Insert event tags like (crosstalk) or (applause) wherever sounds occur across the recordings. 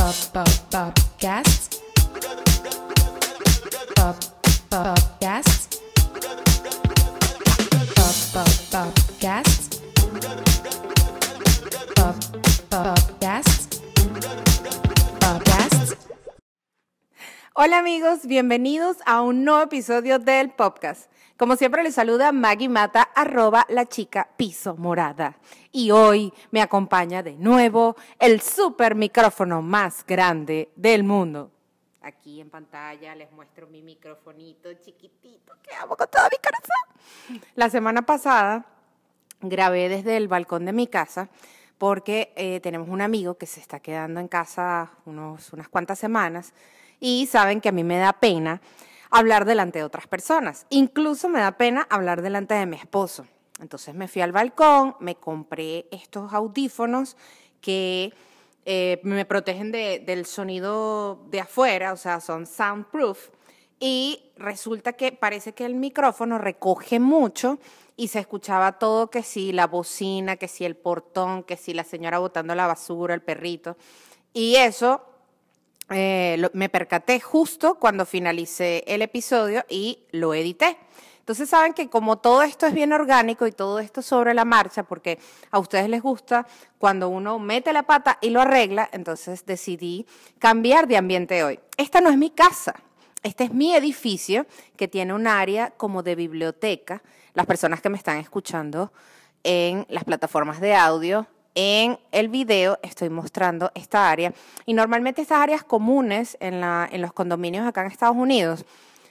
Pop, pop, popcast. Pop. Pop, pop. Pop. Popcast. Hola amigos, bienvenidos a un nuevo episodio del podcast. Como siempre les saluda Maggie Mata, arroba la chica piso morada. Y hoy me acompaña de nuevo el super micrófono más grande del mundo. Aquí en pantalla les muestro mi microfonito chiquitito que amo con toda mi corazón. La semana pasada grabé desde el balcón de mi casa porque eh, tenemos un amigo que se está quedando en casa unos, unas cuantas semanas y saben que a mí me da pena hablar delante de otras personas. Incluso me da pena hablar delante de mi esposo. Entonces me fui al balcón, me compré estos audífonos que eh, me protegen de- del sonido de afuera, o sea, son soundproof. Y resulta que parece que el micrófono recoge mucho y se escuchaba todo, que si la bocina, que si el portón, que si la señora botando la basura, el perrito. Y eso eh, me percaté justo cuando finalicé el episodio y lo edité. Entonces saben que como todo esto es bien orgánico y todo esto sobre la marcha, porque a ustedes les gusta cuando uno mete la pata y lo arregla, entonces decidí cambiar de ambiente hoy. Esta no es mi casa, este es mi edificio que tiene un área como de biblioteca. Las personas que me están escuchando en las plataformas de audio, en el video estoy mostrando esta área. Y normalmente estas áreas comunes en, la- en los condominios acá en Estados Unidos,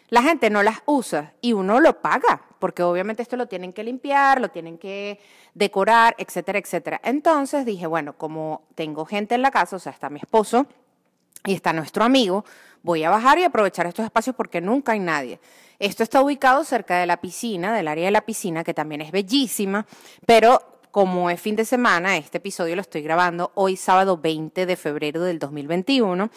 la gente no las usa y uno lo paga, porque obviamente esto lo tienen que limpiar, lo tienen que decorar, etcétera, etcétera. Entonces dije, bueno, como tengo gente en la casa, o sea, está mi esposo, y está nuestro amigo, voy a bajar y aprovechar estos espacios porque nunca hay nadie. Esto está ubicado cerca de la piscina, del área de la piscina, que también es bellísima, pero como es fin de semana, este episodio lo estoy grabando hoy sábado 20 de febrero del 2021.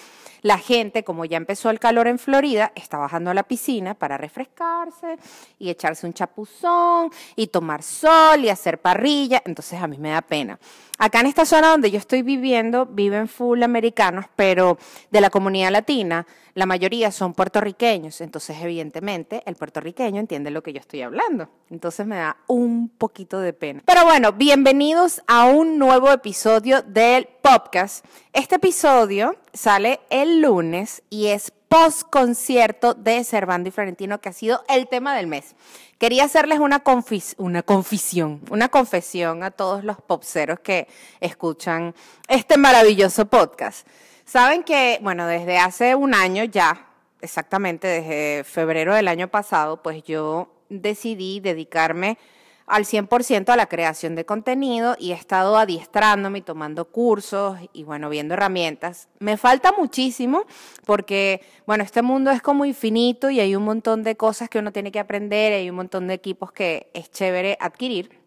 La gente, como ya empezó el calor en Florida, está bajando a la piscina para refrescarse y echarse un chapuzón y tomar sol y hacer parrilla. Entonces a mí me da pena. Acá en esta zona donde yo estoy viviendo, viven full americanos, pero de la comunidad latina, la mayoría son puertorriqueños. Entonces, evidentemente, el puertorriqueño entiende lo que yo estoy hablando. Entonces me da un poquito de pena. Pero bueno, bienvenidos a un nuevo episodio del podcast. Este episodio sale el lunes y es post concierto de Servando y Florentino, que ha sido el tema del mes. Quería hacerles una, confis- una confesión, una confesión a todos los popseros que escuchan este maravilloso podcast. Saben que, bueno, desde hace un año ya, exactamente desde febrero del año pasado, pues yo decidí dedicarme al 100% a la creación de contenido y he estado adiestrándome y tomando cursos y bueno, viendo herramientas. Me falta muchísimo porque, bueno, este mundo es como infinito y hay un montón de cosas que uno tiene que aprender, hay un montón de equipos que es chévere adquirir,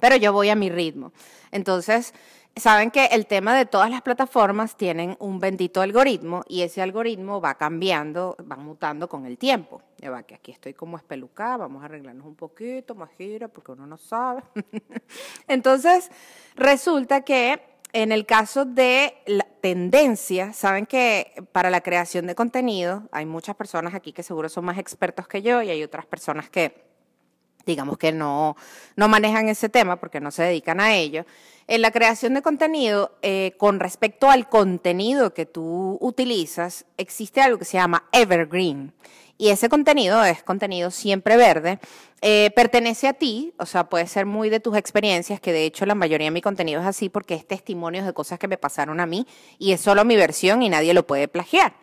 pero yo voy a mi ritmo. Entonces, saben que el tema de todas las plataformas tienen un bendito algoritmo y ese algoritmo va cambiando, va mutando con el tiempo. Ya va, que aquí estoy como espelucada, vamos a arreglarnos un poquito, más gira, porque uno no sabe. (laughs) Entonces, resulta que en el caso de la tendencia, saben que para la creación de contenido hay muchas personas aquí que seguro son más expertos que yo y hay otras personas que digamos que no, no manejan ese tema porque no se dedican a ello. En la creación de contenido, eh, con respecto al contenido que tú utilizas, existe algo que se llama evergreen. Y ese contenido es contenido siempre verde, eh, pertenece a ti, o sea, puede ser muy de tus experiencias, que de hecho la mayoría de mi contenido es así porque es testimonios de cosas que me pasaron a mí y es solo mi versión y nadie lo puede plagiar.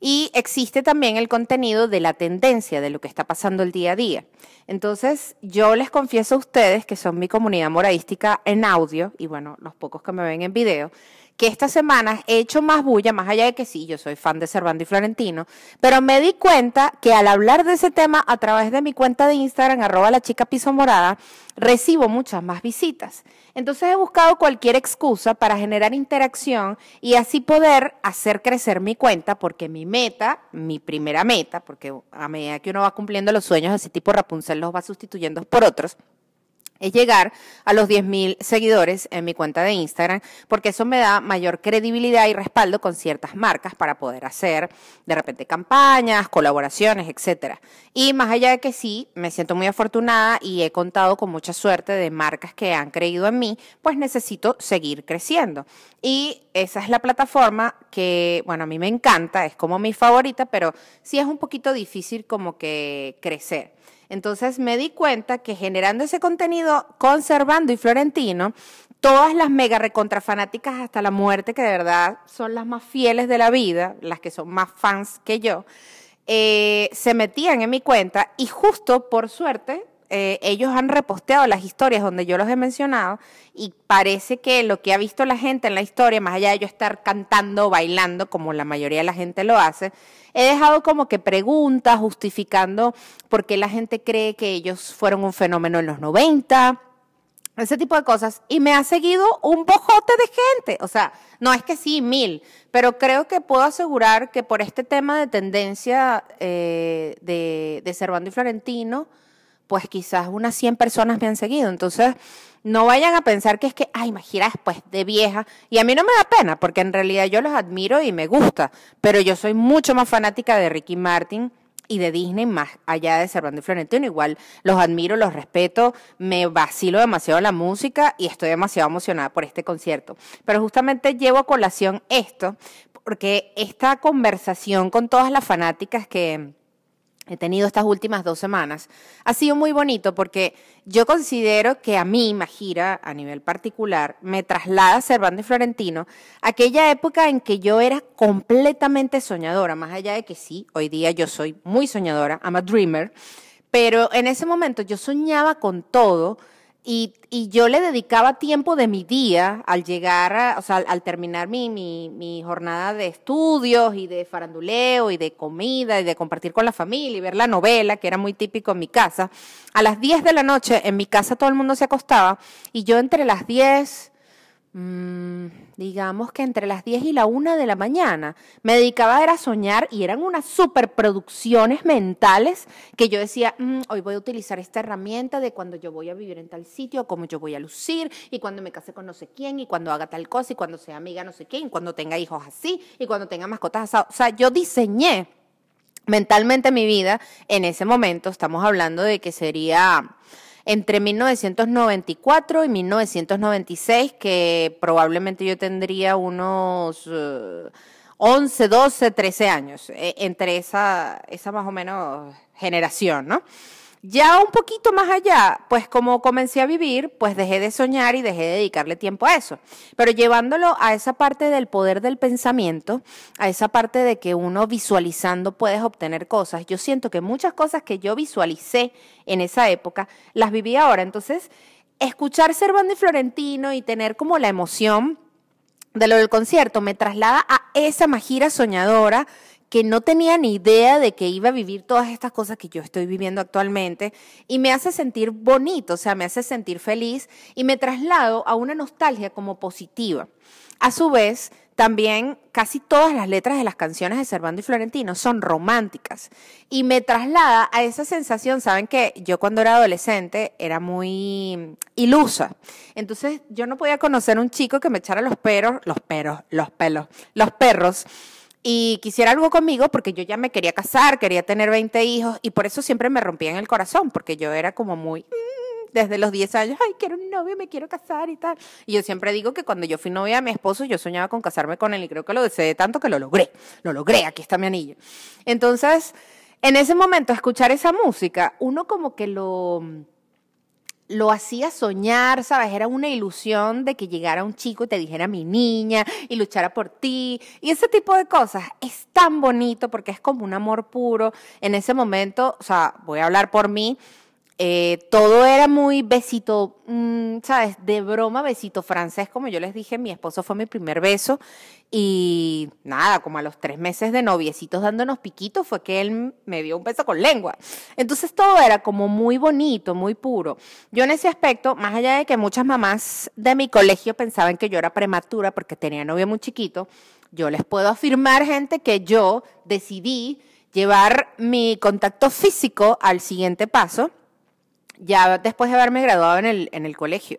Y existe también el contenido de la tendencia, de lo que está pasando el día a día. Entonces, yo les confieso a ustedes, que son mi comunidad moradística en audio, y bueno, los pocos que me ven en video, que esta semana he hecho más bulla, más allá de que sí, yo soy fan de Servando y Florentino, pero me di cuenta que al hablar de ese tema a través de mi cuenta de Instagram, arroba la chica piso morada, recibo muchas más visitas. Entonces he buscado cualquier excusa para generar interacción y así poder hacer crecer mi cuenta, porque mi meta, mi primera meta, porque a medida que uno va cumpliendo los sueños, así tipo Rapunzel los va sustituyendo por otros, es llegar a los 10.000 seguidores en mi cuenta de Instagram, porque eso me da mayor credibilidad y respaldo con ciertas marcas para poder hacer de repente campañas, colaboraciones, etcétera. Y más allá de que sí, me siento muy afortunada y he contado con mucha suerte de marcas que han creído en mí, pues necesito seguir creciendo. Y esa es la plataforma que, bueno, a mí me encanta, es como mi favorita, pero sí es un poquito difícil como que crecer. Entonces me di cuenta que generando ese contenido, conservando y Florentino, todas las mega recontra fanáticas hasta la muerte, que de verdad son las más fieles de la vida, las que son más fans que yo, eh, se metían en mi cuenta y justo por suerte eh, ellos han reposteado las historias donde yo los he mencionado y parece que lo que ha visto la gente en la historia, más allá de yo estar cantando, bailando, como la mayoría de la gente lo hace, he dejado como que preguntas justificando por qué la gente cree que ellos fueron un fenómeno en los 90, ese tipo de cosas. Y me ha seguido un bojote de gente. O sea, no es que sí, mil, pero creo que puedo asegurar que por este tema de tendencia eh, de, de Cervando y Florentino, pues quizás unas 100 personas me han seguido. Entonces, no vayan a pensar que es que, ay, imagina después de vieja. Y a mí no me da pena, porque en realidad yo los admiro y me gusta, pero yo soy mucho más fanática de Ricky Martin y de Disney más allá de Servando y Florentino. Igual los admiro, los respeto, me vacilo demasiado la música y estoy demasiado emocionada por este concierto. Pero justamente llevo a colación esto, porque esta conversación con todas las fanáticas que he tenido estas últimas dos semanas, ha sido muy bonito porque yo considero que a mí, Majira, a nivel particular, me traslada a Cervantes Florentino aquella época en que yo era completamente soñadora, más allá de que sí, hoy día yo soy muy soñadora, I'm a dreamer, pero en ese momento yo soñaba con todo, y, y, yo le dedicaba tiempo de mi día al llegar, a, o sea, al, terminar mi, mi, mi, jornada de estudios y de faranduleo y de comida y de compartir con la familia y ver la novela, que era muy típico en mi casa. A las 10 de la noche en mi casa todo el mundo se acostaba y yo entre las 10 Mm, digamos que entre las 10 y la 1 de la mañana. Me dedicaba a soñar y eran unas superproducciones mentales que yo decía, mm, hoy voy a utilizar esta herramienta de cuando yo voy a vivir en tal sitio, cómo yo voy a lucir, y cuando me case con no sé quién, y cuando haga tal cosa, y cuando sea amiga no sé quién, y cuando tenga hijos así, y cuando tenga mascotas así. O sea, yo diseñé mentalmente mi vida en ese momento. Estamos hablando de que sería entre 1994 y 1996, que probablemente yo tendría unos 11, 12, 13 años, eh, entre esa, esa más o menos generación, ¿no? Ya un poquito más allá, pues como comencé a vivir, pues dejé de soñar y dejé de dedicarle tiempo a eso. Pero llevándolo a esa parte del poder del pensamiento, a esa parte de que uno visualizando puedes obtener cosas, yo siento que muchas cosas que yo visualicé en esa época, las viví ahora. Entonces, escuchar Servando y Florentino y tener como la emoción de lo del concierto me traslada a esa majira soñadora que no tenía ni idea de que iba a vivir todas estas cosas que yo estoy viviendo actualmente y me hace sentir bonito, o sea, me hace sentir feliz y me traslado a una nostalgia como positiva. A su vez, también casi todas las letras de las canciones de Servando y Florentino son románticas y me traslada a esa sensación, saben que yo cuando era adolescente era muy ilusa, entonces yo no podía conocer un chico que me echara los perros, los perros, los pelos, los perros y quisiera algo conmigo porque yo ya me quería casar, quería tener 20 hijos y por eso siempre me rompía en el corazón, porque yo era como muy mm", desde los 10 años, ay, quiero un novio, me quiero casar y tal. Y yo siempre digo que cuando yo fui novia de mi esposo, yo soñaba con casarme con él y creo que lo deseé tanto que lo logré, lo logré, aquí está mi anillo. Entonces, en ese momento, escuchar esa música, uno como que lo lo hacía soñar, ¿sabes? Era una ilusión de que llegara un chico y te dijera mi niña y luchara por ti. Y ese tipo de cosas es tan bonito porque es como un amor puro. En ese momento, o sea, voy a hablar por mí, eh, todo era muy besito, mm, ¿sabes? De broma, besito francés, como yo les dije, mi esposo fue mi primer beso y nada, como a los tres meses de noviecitos dándonos piquitos fue que él me dio un beso con lengua. Entonces todo era como muy bonito, muy puro. Yo en ese aspecto, más allá de que muchas mamás de mi colegio pensaban que yo era prematura porque tenía novio muy chiquito, yo les puedo afirmar, gente, que yo decidí llevar mi contacto físico al siguiente paso ya después de haberme graduado en el, en el colegio.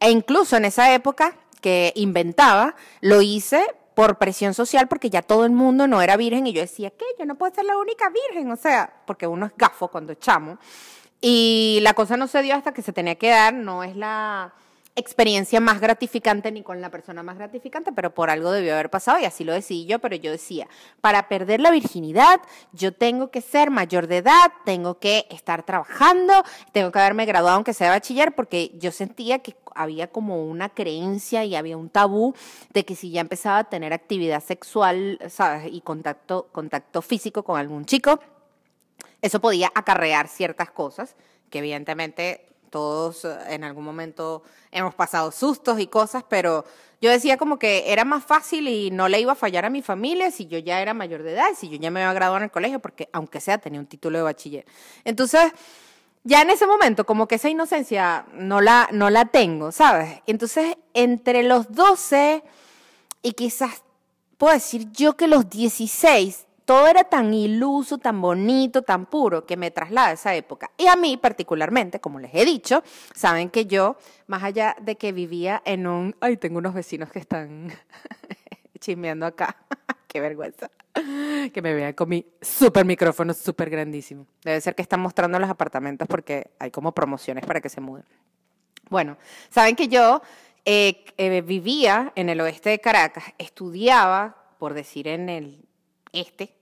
E incluso en esa época que inventaba, lo hice por presión social porque ya todo el mundo no era virgen y yo decía, ¿qué? Yo no puedo ser la única virgen, o sea, porque uno es gafo cuando chamo. Y la cosa no se dio hasta que se tenía que dar, no es la experiencia más gratificante ni con la persona más gratificante, pero por algo debió haber pasado y así lo decidí yo, pero yo decía, para perder la virginidad yo tengo que ser mayor de edad, tengo que estar trabajando, tengo que haberme graduado aunque sea bachiller, porque yo sentía que había como una creencia y había un tabú de que si ya empezaba a tener actividad sexual. Y contacto, contacto físico con algún chico, eso podía acarrear ciertas cosas que evidentemente todos eh, en algún momento hemos pasado sustos y cosas, pero yo decía como que era más fácil y no le iba a fallar a mi familia si yo ya era mayor de edad, si yo ya me había graduado en el colegio, porque aunque sea tenía un título de bachiller. Entonces, ya en ese momento como que esa inocencia no la, no la tengo, ¿sabes? Entonces, entre los 12 y quizás puedo decir yo que los 16 todo era tan iluso, tan bonito, tan puro, que me traslada a esa época. Y a mí particularmente, como les he dicho, saben que yo, más allá de que vivía en un... Ay, tengo unos vecinos que están (laughs) chismeando acá. (laughs) Qué vergüenza. Que me vean con mi super micrófono súper grandísimo. Debe ser que están mostrando los apartamentos porque hay como promociones para que se muden. Bueno, saben que yo eh, eh, vivía en el oeste de Caracas, estudiaba, por decir en el este,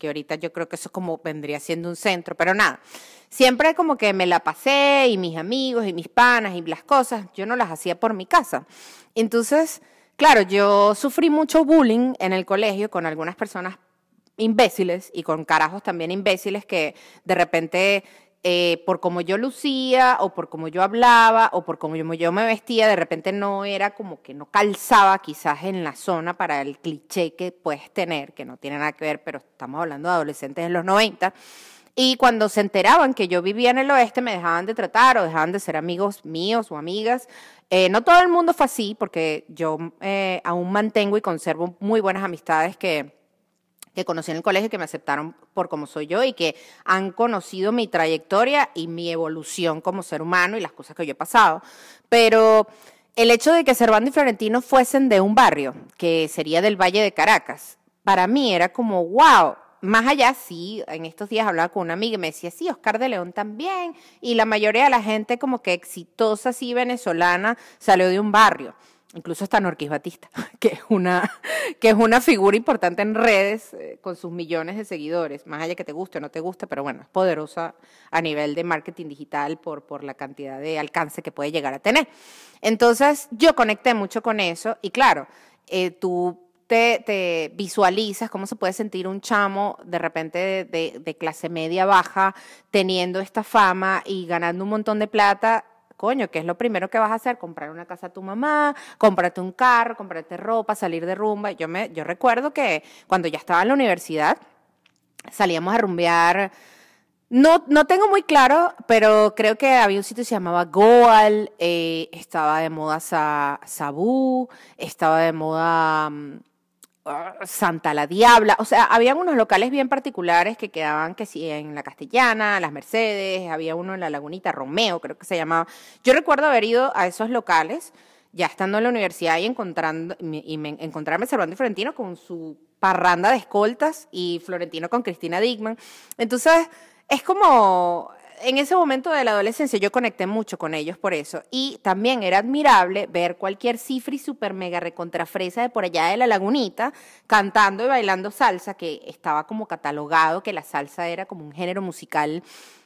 que ahorita yo creo que eso como vendría siendo un centro, pero nada, siempre como que me la pasé y mis amigos y mis panas y las cosas, yo no las hacía por mi casa. Entonces, claro, yo sufrí mucho bullying en el colegio con algunas personas imbéciles y con carajos también imbéciles que de repente eh, por cómo yo lucía o por cómo yo hablaba o por cómo yo, me vestía, de repente no era como que no calzaba quizás en la zona para el cliché que puedes tener, que no tiene nada que ver, pero estamos hablando de adolescentes en los 90. Y cuando se enteraban que yo vivía en el oeste, me dejaban de tratar o dejaban de ser amigos míos o amigas. Eh, no todo el mundo fue así, porque yo eh, aún mantengo y conservo muy buenas amistades que, que conocí en el colegio, que me aceptaron por como soy yo y que han conocido mi trayectoria y mi evolución como ser humano y las cosas que yo he pasado. Pero el hecho de que Cervando y Florentino fuesen de un barrio, que sería del Valle de Caracas, para mí era como, wow, más allá, sí, en estos días hablaba con una amiga y me decía, sí, Oscar de León también, y la mayoría de la gente como que exitosa, sí, venezolana, salió de un barrio incluso hasta Norquis Batista, (laughs) que es una, que es una figura importante en redes eh, con sus millones de seguidores, más allá que te guste o no te guste, pero bueno, es poderosa a nivel de marketing digital por, por la cantidad de alcance que puede llegar a tener. Entonces, yo conecté mucho con eso y claro, eh, tú te, visualizas cómo se puede sentir un chamo de repente de clase media baja teniendo esta fama y ganando un montón de plata coño, ¿qué es lo primero que vas a hacer? Comprar una casa a tu mamá, comprarte un carro, comprarte ropa, salir de rumba. Yo, me, yo recuerdo que cuando ya estaba en la universidad, salíamos a rumbear. No, no tengo muy claro, pero creo que había un sitio que se llamaba Goal, eh, estaba de moda Sabú, estaba de moda mm, Santa la Diabla, o sea, había unos locales bien particulares que quedaban que sí en la Castellana, las Mercedes, había uno en la Lagunita, Romeo creo que se llamaba. Yo recuerdo haber ido a esos locales ya estando en la universidad y encontrando y encontrarme Servando y Florentino con su parranda de escoltas y Florentino con Cristina Dickman. Entonces, es como en ese momento de la adolescencia yo conecté mucho con ellos por eso. Y también era admirable ver cualquier cifri super mega recontrafresa de por allá de la lagunita cantando y bailando salsa, que estaba como catalogado que la salsa era como un género musical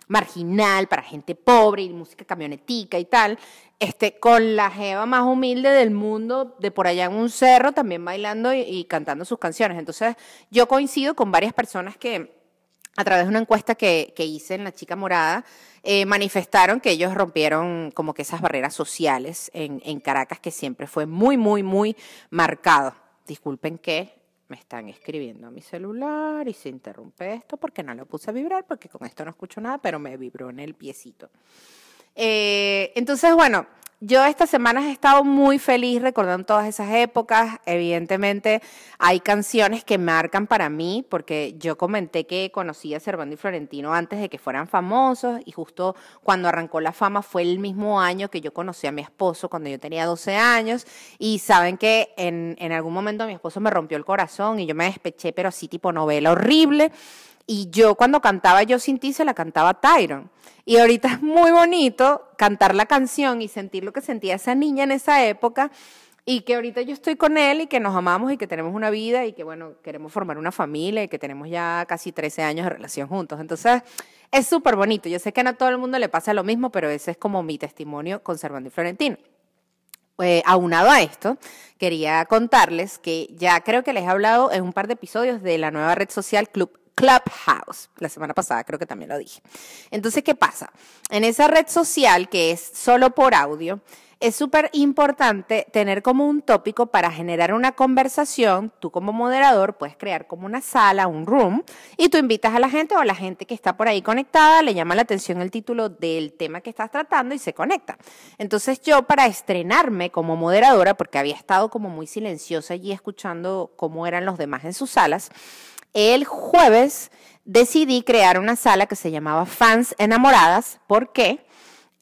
marginal para gente pobre y música camionetica y tal, este, con la jeva más humilde del mundo, de por allá en un cerro, también bailando y cantando sus canciones. Entonces, yo coincido con varias personas que a través de una encuesta que, hice en La Chica Morada, eh, manifestaron que ellos rompieron como que esas barreras sociales en, en, Caracas, que siempre fue muy, muy, muy marcado. Disculpen que me están escribiendo a mi celular y se interrumpe esto porque no lo puse a vibrar, porque con esto no escucho nada, pero me vibró en el piecito. Eh, entonces, bueno, yo esta semana he estado muy feliz recordando todas esas épocas. Evidentemente hay canciones que marcan para mí, porque yo comenté que conocí a Servando y Florentino antes de que fueran famosos y justo cuando arrancó la fama fue el mismo año que yo conocí a mi esposo cuando yo tenía 12 años y saben que en, en algún momento mi esposo me rompió el corazón y yo me despeché, pero así tipo novela horrible. Y yo cuando cantaba Yo sin ti se la cantaba Tyron. Y ahorita es muy bonito cantar la canción y sentir lo que sentía esa niña en esa época y que ahorita yo estoy con él y que nos amamos y que tenemos una vida y que bueno, queremos formar una familia y que tenemos ya casi 13 años de relación juntos. Entonces, es súper bonito. Yo sé que no a todo el mundo le pasa lo mismo, pero ese es como mi testimonio con Servando y Florentino. Eh, aunado a esto, quería contarles que ya creo que les he hablado en un par de episodios de la nueva red social Club Clubhouse. La semana pasada creo que también lo dije. Entonces, ¿qué pasa? En esa red social que es solo por audio, es súper importante tener como un tópico para generar una conversación. Tú como moderador puedes crear como una sala, un room, y tú invitas a la gente o a la gente que está por ahí conectada, le llama la atención el título del tema que estás tratando y se conecta. Entonces yo para estrenarme como moderadora, porque había estado como muy silenciosa allí escuchando cómo eran los demás en sus salas, el jueves decidí crear una sala que se llamaba Fans Enamoradas. ¿Por qué?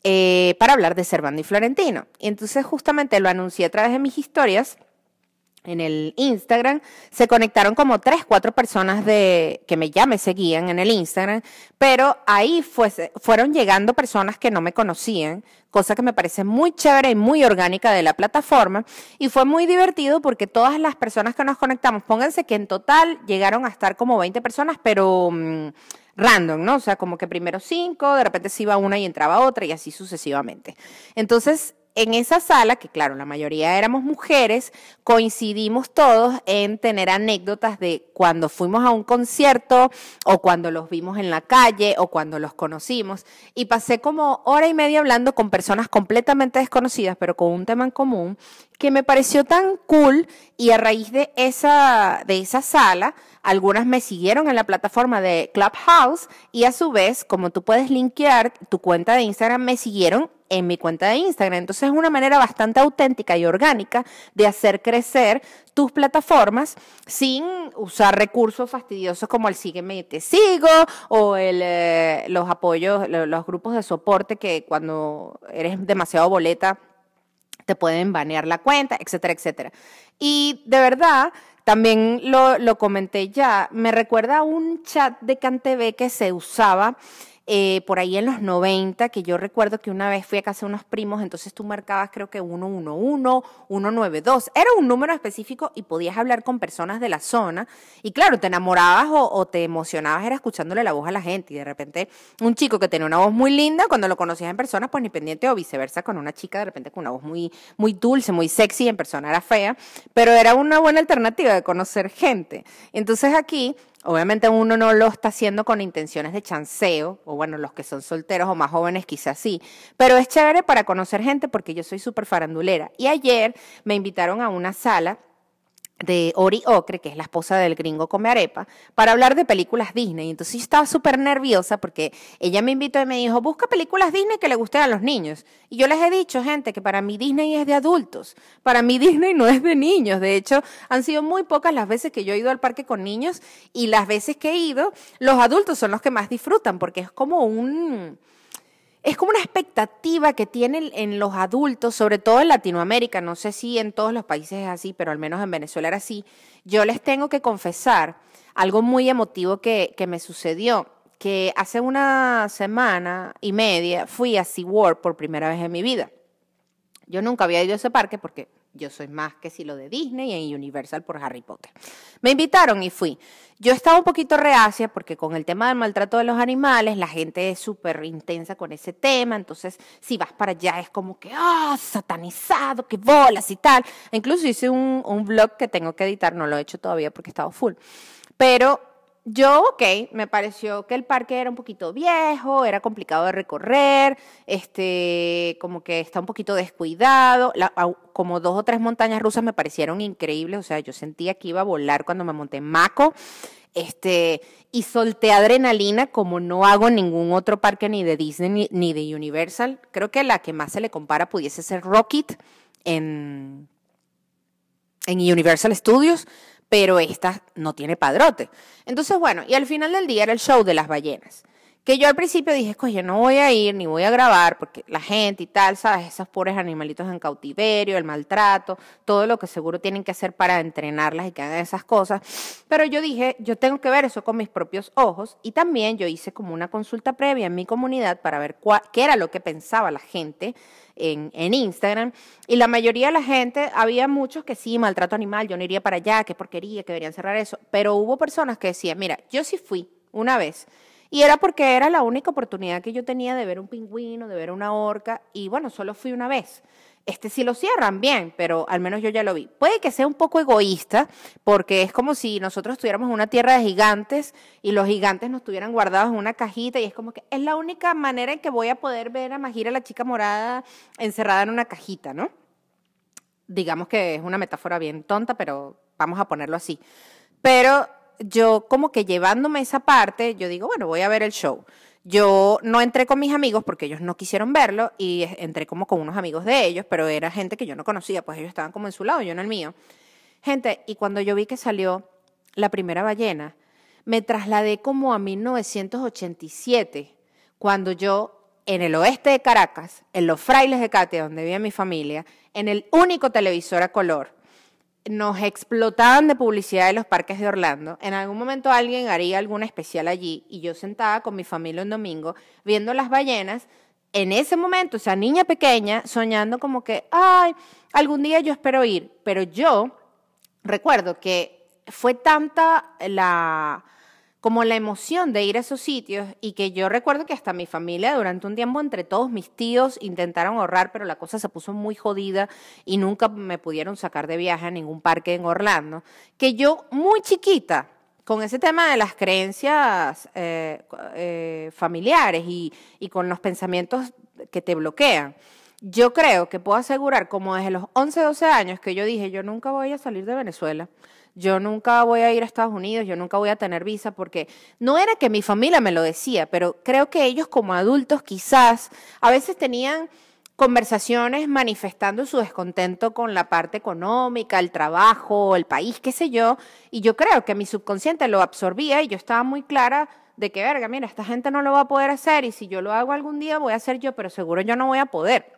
Eh, para hablar de Servando y Florentino. Y entonces justamente lo anuncié a través de mis historias en el Instagram, se conectaron como tres, cuatro personas de, que me ya me seguían en el Instagram, pero ahí fueron llegando personas que no me conocían, cosa que me parece muy chévere y muy orgánica de la plataforma, y fue muy divertido porque todas las personas que nos conectamos, pónganse que en total llegaron a estar como 20 personas, pero... Mm, random, ¿no? O sea, como que primero cinco, de repente se iba una y entraba otra y así sucesivamente. Entonces, en esa sala, que claro, la mayoría éramos mujeres, coincidimos todos en tener anécdotas de cuando fuimos a un concierto o cuando los vimos en la calle o cuando los conocimos. Y pasé como hora y media hablando con personas completamente desconocidas, pero con un tema en común, que me pareció tan cool y a raíz de esa, de esa sala, algunas me siguieron en la plataforma de Clubhouse y a su vez, como tú puedes linkear tu cuenta de Instagram, me siguieron en mi cuenta de Instagram. Entonces es una manera bastante auténtica y orgánica de hacer crecer tus plataformas sin usar recursos fastidiosos como el sígueme y te sigo o el, eh, los apoyos, los grupos de soporte que cuando eres demasiado boleta te pueden banear la cuenta, etcétera, etcétera. Y de verdad, también lo, lo comenté ya, me recuerda a un chat de CanTV que se usaba eh, por ahí en los 90, que yo recuerdo que una vez fui a casa de unos primos, entonces tú marcabas creo que 111, 192, era un número específico y podías hablar con personas de la zona. Y claro, te enamorabas o, te emocionabas era escuchándole la voz a la gente. Y de repente un chico que tenía una voz muy linda, cuando lo conocías en persona, pues ni pendiente o viceversa con una chica de repente con una voz muy, muy dulce, muy sexy, en persona era fea, pero era una buena alternativa de conocer gente. Entonces aquí Obviamente uno no lo está haciendo con intenciones de chanceo, o bueno, los que son solteros o más jóvenes quizás sí, pero es chévere para conocer gente porque yo soy súper farandulera. Y ayer me invitaron a una sala de Ori Ocre, que es la esposa del gringo Come Arepa, para hablar de películas Disney. Entonces yo estaba súper nerviosa porque ella me invitó y me dijo, busca películas Disney que le gusten a los niños. Y yo les he dicho, gente, que para mí Disney es de adultos. Para mí Disney no es de niños. De hecho, han sido muy pocas las veces que yo he ido al parque con niños y las veces que he ido, los adultos son los que más disfrutan porque es como un es como una expectativa que tienen en los adultos, sobre todo en Latinoamérica, no sé si en todos los países es así, pero al menos en Venezuela era así. Yo les tengo que confesar algo muy emotivo que, que me sucedió, que hace una semana y media fui a SeaWorld por primera vez en mi vida. Yo nunca había ido a ese parque porque yo soy más que si lo de Disney y en Universal por Harry Potter. Me invitaron y fui. Yo estaba un poquito reacia porque con el tema del maltrato de los animales, la gente es súper intensa con ese tema. Entonces, si vas para allá es como que, ah, satanizado, que bolas y tal. Incluso hice un, un blog que tengo que editar, no lo he hecho todavía porque estaba full. Pero yo, ok, me pareció que el parque era un poquito viejo, era complicado de recorrer, este, como que está un poquito descuidado, como dos o tres montañas rusas me parecieron increíbles, o sea, yo sentía que iba a volar cuando me monté en Maco. Este, y solté adrenalina como no hago en ningún otro parque ni de Disney ni, ni de Universal. Creo que la que más se le compara pudiese ser Rocket en, en Universal Studios, pero esta no tiene padrote. Entonces, bueno, y al final del día era el show de las ballenas. Que yo al principio dije, coño, no voy a ir ni voy a grabar porque la gente y tal, ¿sabes? Esos pobres animalitos en cautiverio, el maltrato, todo lo que seguro tienen que hacer para entrenarlas y que hagan esas cosas. Pero yo dije, yo tengo que ver eso con mis propios ojos y también yo hice como una consulta previa en mi comunidad para ver qué era lo que pensaba la gente en, en, Instagram. Y la mayoría de la gente, había muchos que sí, maltrato animal, yo no iría para allá, qué porquería, que deberían cerrar eso. Pero hubo personas que decían, mira, yo sí fui una vez y era porque era la única oportunidad que yo tenía de ver un pingüino, de ver una orca, y bueno, solo fui una vez. Este sí lo cierran bien, pero al menos yo ya lo vi. Puede que sea un poco egoísta, porque es como si nosotros estuviéramos en una tierra de gigantes y los gigantes nos estuvieran guardados en una cajita y es como que es la única manera en que voy a poder ver a Majira la chica morada encerrada en una cajita, ¿no? Digamos que es una metáfora bien tonta, pero vamos a ponerlo así. Pero yo como que llevándome esa parte, yo digo, bueno, voy a ver el show. Yo no entré con mis amigos porque ellos no quisieron verlo y entré como con unos amigos de ellos, pero era gente que yo no conocía, pues ellos estaban como en su lado, yo en el mío. Gente, y cuando yo vi que salió la primera ballena, me trasladé como a 1987, cuando yo en el oeste de Caracas, en los frailes de Catia, donde vivía mi familia, en el único televisor a color, nos explotaban de publicidad de los parques de Orlando. En algún momento alguien haría algún especial allí y yo sentada con mi familia un domingo viendo las ballenas. En ese momento, esa niña pequeña soñando como que, ay, algún día yo espero ir. Pero yo recuerdo que fue tanta la como la emoción de ir a esos sitios y que yo recuerdo que hasta mi familia durante un tiempo entre todos mis tíos intentaron ahorrar, pero la cosa se puso muy jodida y nunca me pudieron sacar de viaje a ningún parque en Orlando, que yo muy chiquita, con ese tema de las creencias eh, eh, familiares y, y con los pensamientos que te bloquean, yo creo que puedo asegurar como desde los 11, 12 años que yo dije, yo nunca voy a salir de Venezuela yo nunca voy a ir a Estados Unidos, yo nunca voy a tener visa, porque no era que mi familia me lo decía, pero creo que ellos como adultos quizás a veces tenían conversaciones manifestando su descontento con la parte económica, el trabajo, el país, qué sé yo, y yo creo que mi subconsciente lo absorbía y yo estaba muy clara de que, verga, mira, esta gente no lo va a poder hacer y si yo lo hago algún día voy a hacer yo, pero seguro yo no voy a poder.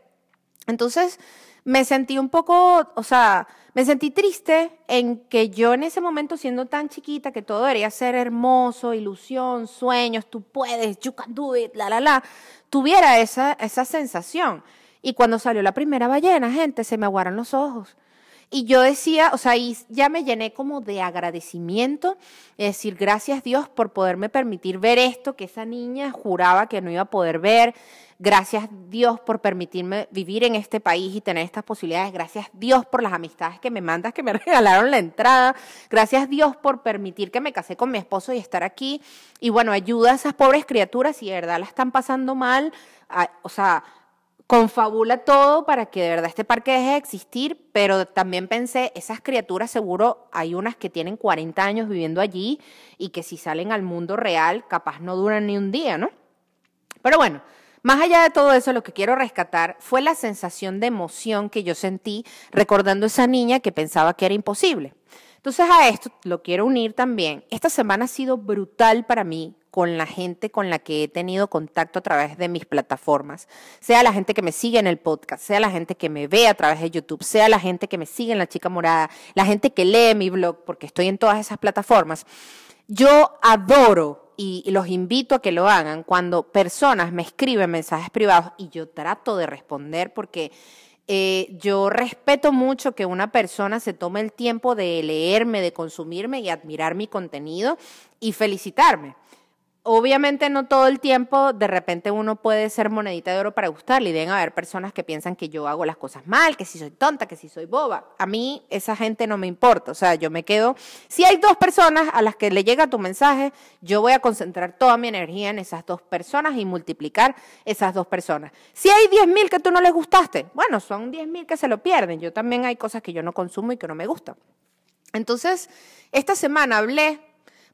Entonces, me sentí un poco, o sea, me sentí triste en que yo en ese momento, siendo tan chiquita, que todo debería ser hermoso, ilusión, sueños, tú puedes, you can do it, la, la, la, tuviera esa, esa sensación. Y cuando salió la primera ballena, gente, se me aguaron los ojos. Y yo decía, o sea, y ya me llené como de agradecimiento, es decir, gracias Dios por poderme permitir ver esto que esa niña juraba que no iba a poder ver. Gracias Dios por permitirme vivir en este país y tener estas posibilidades. Gracias Dios por las amistades que me mandas, que me (laughs) regalaron la entrada. Gracias Dios por permitir que me casé con mi esposo y estar aquí. Y bueno, ayuda a esas pobres criaturas si de verdad la están pasando mal. o sea, confabula todo para que de verdad este parque deje de existir, pero también pensé, esas criaturas seguro hay unas que tienen 40 años viviendo allí y que si salen al mundo real capaz no duran ni un día, ¿no? Pero bueno, más allá de todo eso, lo que quiero rescatar fue la sensación de emoción que yo sentí recordando a esa niña que pensaba que era imposible. Entonces a esto lo quiero unir también. Esta semana ha sido brutal para mí con la gente con la que he tenido contacto a través de mis plataformas, sea la gente que me sigue en el podcast, sea la gente que me ve a través de YouTube, sea la gente que me sigue en La Chica Morada, la gente que lee mi blog, porque estoy en todas esas plataformas. Yo adoro y los invito a que lo hagan cuando personas me escriben mensajes privados y yo trato de responder porque eh, yo respeto mucho que una persona se tome el tiempo de leerme, de consumirme y admirar mi contenido y felicitarme obviamente no todo el tiempo, de repente uno puede ser monedita de oro para gustarle y deben haber personas que piensan que yo hago las cosas mal, que si soy tonta, que si soy boba. A mí esa gente no me importa, o sea, yo me quedo, si hay dos personas a las que le llega tu mensaje, yo voy a concentrar toda mi energía en esas dos personas y multiplicar esas dos personas. Si hay 10 mil que tú no les gustaste, bueno, son 10 mil que se lo pierden. Yo también hay cosas que yo no consumo y que no me gustan. Entonces, esta semana hablé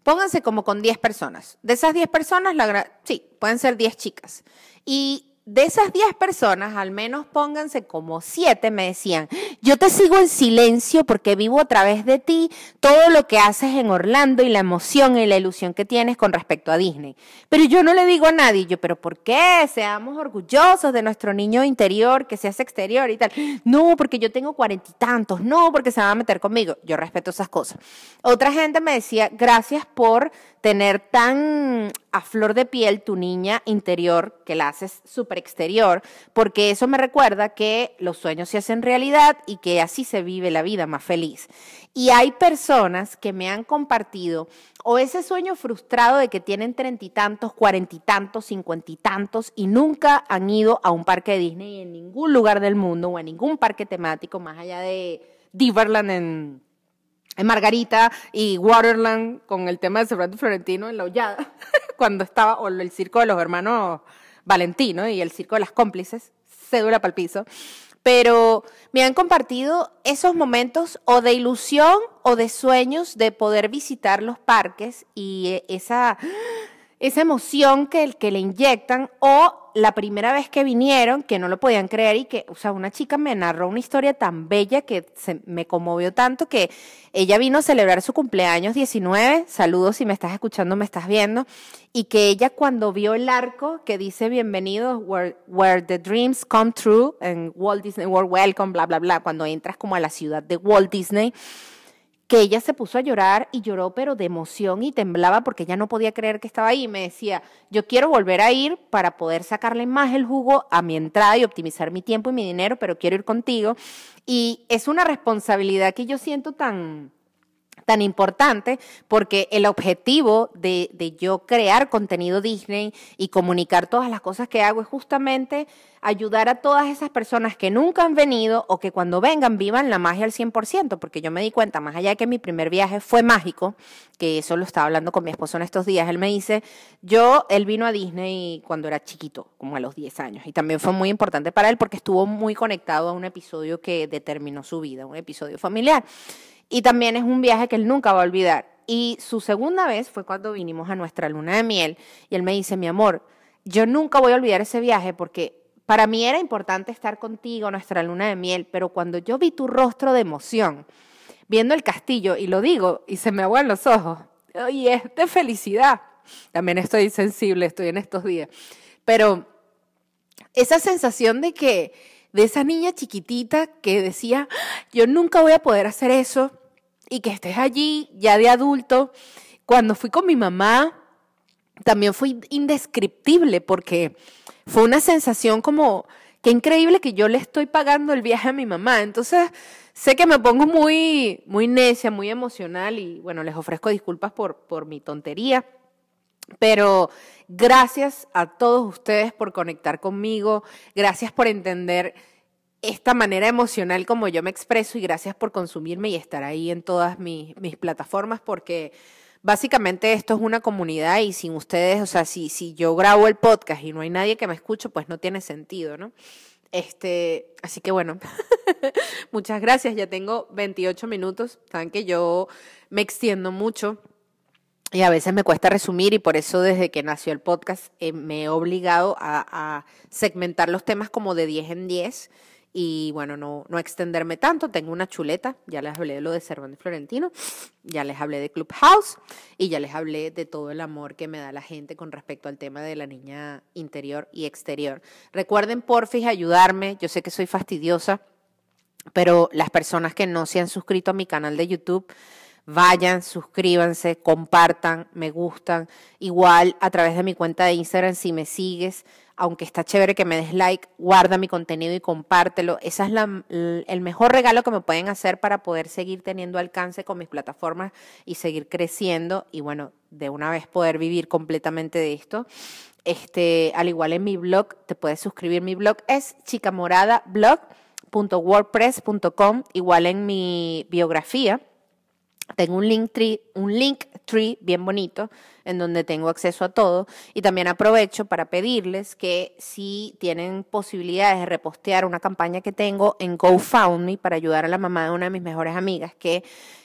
Pónganse como con 10 personas. De esas 10 personas, la sí, pueden ser 10 chicas. Y de esas 10 personas, al menos pónganse como 7, me decían, yo te sigo en silencio porque vivo a través de ti todo lo que haces en Orlando y la emoción y la ilusión que tienes con respecto a Disney. Pero yo no le digo a nadie, yo, pero ¿por qué? Seamos orgullosos de nuestro niño interior que se hace exterior y tal. No, porque yo tengo cuarenta y tantos, no, porque se va a meter conmigo. Yo respeto esas cosas. Otra gente me decía, gracias por tener tan a flor de piel tu niña interior, que la haces súper exterior, porque eso me recuerda que los sueños se hacen realidad y que así se vive la vida más feliz. Y hay personas que me han compartido o ese sueño frustrado de que tienen treinta y tantos, cuarenta y tantos, cincuenta y tantos y nunca han ido a un parque de Disney en ningún lugar del mundo o en ningún parque temático más allá de Diverland en Margarita y Waterland con el tema de Cervantes Florentino en la hollada, (laughs) cuando estaba, o el circo de los hermanos Valentino y el circo de las cómplices, cédula para el piso. Pero me han compartido esos momentos o de ilusión o de sueños de poder visitar los parques y esa, esa emoción que, que le inyectan o la primera vez que vinieron, que no lo podían creer y que, o sea, una chica me narró una historia tan bella que se, me conmovió tanto que ella vino a celebrar su cumpleaños 19, saludos si me estás escuchando, me estás viendo, y que ella cuando vio el arco que dice bienvenido, where, where the dreams come true, en Walt Disney World Welcome, bla, bla, bla, cuando entras como a la ciudad de Walt Disney, que ella se puso a llorar y lloró pero de emoción y temblaba porque ella no podía creer que estaba ahí. Me decía, yo quiero volver a ir para poder sacarle más el jugo a mi entrada y optimizar mi tiempo y mi dinero, pero quiero ir contigo. Y es una responsabilidad que yo siento tan tan importante porque el objetivo de, de, yo crear contenido Disney y comunicar todas las cosas que hago es justamente ayudar a todas esas personas que nunca han venido o que cuando vengan vivan la magia al 100%, porque yo me di cuenta, más allá de que mi primer viaje fue mágico, que eso lo estaba hablando con mi esposo en estos días, él me dice, yo, él vino a Disney cuando era chiquito, como a los 10 años, y también fue muy importante para él porque estuvo muy conectado a un episodio que determinó su vida, un episodio familiar. Y también es un viaje que él nunca va a olvidar. Y su segunda vez fue cuando vinimos a nuestra luna de miel y él me dice, mi amor, yo nunca voy a olvidar ese viaje porque para mí era importante estar contigo, nuestra luna de miel, pero cuando yo vi tu rostro de emoción, viendo el castillo, y lo digo, y se me aguan los ojos, y es de felicidad. También estoy sensible, estoy en estos días. Pero esa sensación de que, de esa niña chiquitita que decía, yo nunca voy a poder hacer eso, y que estés allí ya de adulto. Cuando fui con mi mamá, también fue indescriptible porque fue una sensación como, qué increíble que yo le estoy pagando el viaje a mi mamá. Entonces, sé que me pongo muy, muy necia, muy emocional y bueno, les ofrezco disculpas por, por mi tontería. Pero gracias a todos ustedes por conectar conmigo, gracias por entender esta manera emocional como yo me expreso y gracias por consumirme y estar ahí en todas mis, plataformas porque básicamente esto es una comunidad y sin ustedes, o sea, si, si yo grabo el podcast y no hay nadie que me escuche, pues no tiene sentido, ¿no? Este, así que bueno, (laughs) muchas gracias, ya tengo 28 minutos, saben que yo me extiendo mucho y a veces me cuesta resumir y por eso desde que nació el podcast eh, me he obligado a, a segmentar los temas como de 10 en 10 y bueno, no, no extenderme tanto. Tengo una chuleta, ya les hablé de lo de Cervantes Florentino, ya les hablé de Clubhouse y ya les hablé de todo el amor que me da la gente con respecto al tema de la niña interior y exterior. Recuerden, porfis, ayudarme. Yo sé que soy fastidiosa, pero las personas que no se han suscrito a mi canal de YouTube, vayan, suscríbanse, compartan, me gustan. Igual a través de mi cuenta de Instagram, si me sigues, aunque está chévere que me des like, guarda mi contenido y compártelo. Ese es la, el mejor regalo que me pueden hacer para poder seguir teniendo alcance con mis plataformas y seguir creciendo y bueno, de una vez poder vivir completamente de esto. Este, al igual en mi blog, te puedes suscribir. Mi blog es chicamoradblog.wordpress.com, igual en mi biografía tengo un link tree, un link tree bien bonito en donde tengo acceso a todo y también aprovecho para pedirles que si tienen posibilidades de repostear una campaña que tengo en GoFundMe para ayudar a la mamá de una de mis mejores amigas que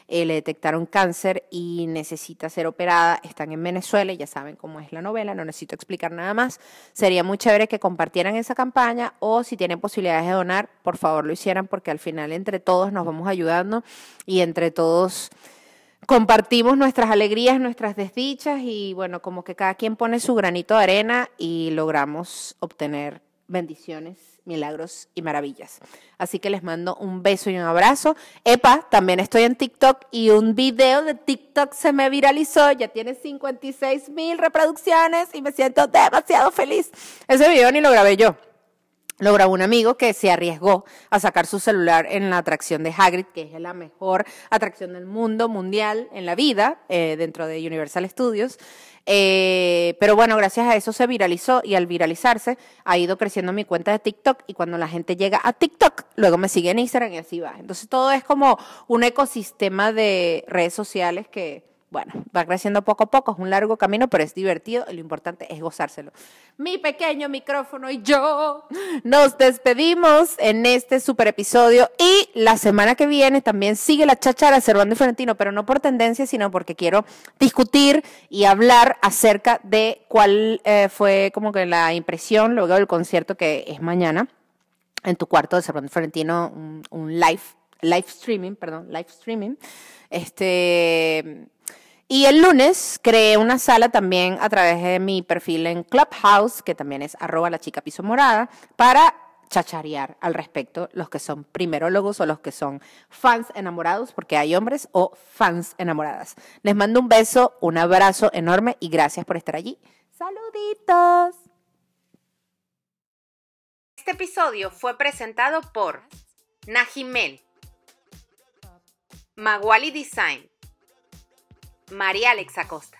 eh, le detectaron cáncer y necesita ser operada. Están en Venezuela y ya saben cómo es la novela, no necesito explicar nada más. Sería muy chévere que compartieran esa campaña o si tienen posibilidades de donar, por favor lo hicieran porque al final entre todos nos vamos ayudando y entre todos compartimos nuestras alegrías, nuestras desdichas y bueno, como que cada quien pone su granito de arena y logramos obtener bendiciones, milagros y maravillas. Así que les mando un beso y un abrazo. Epa, también estoy en TikTok y un video de TikTok se me viralizó, ya tiene 56 mil reproducciones y me siento demasiado feliz. Ese video ni lo grabé yo. Lo grabó un amigo que se arriesgó a sacar su celular en la atracción de Hagrid, que es la mejor atracción del mundo mundial en la vida, eh, dentro de Universal Studios. Eh, pero bueno, gracias a eso se viralizó y al viralizarse ha ido creciendo mi cuenta de TikTok y cuando la gente llega a TikTok, luego me sigue en Instagram y así va. Entonces todo es como un ecosistema de redes sociales que bueno, va creciendo poco a poco, es un largo camino, pero es divertido lo importante es gozárselo. Mi pequeño micrófono y yo nos despedimos en este super episodio y la semana que viene también sigue la chachara Cervando y Florentino, pero no por tendencia, sino porque quiero discutir y hablar acerca de cuál eh, fue como que la impresión luego del concierto que es mañana en tu cuarto de Cervando y Florentino, un live, live streaming, perdón, live streaming. Este y el lunes creé una sala también a través de mi perfil en Clubhouse, que también es arroba la chica piso morada, para chacharear al respecto, los que son primerólogos o los que son fans enamorados, porque hay hombres o fans enamoradas. Les mando un beso, un abrazo enorme y gracias por estar allí. Saluditos. Este episodio fue presentado por Najimel, Maguali Design, María Alexa Costa.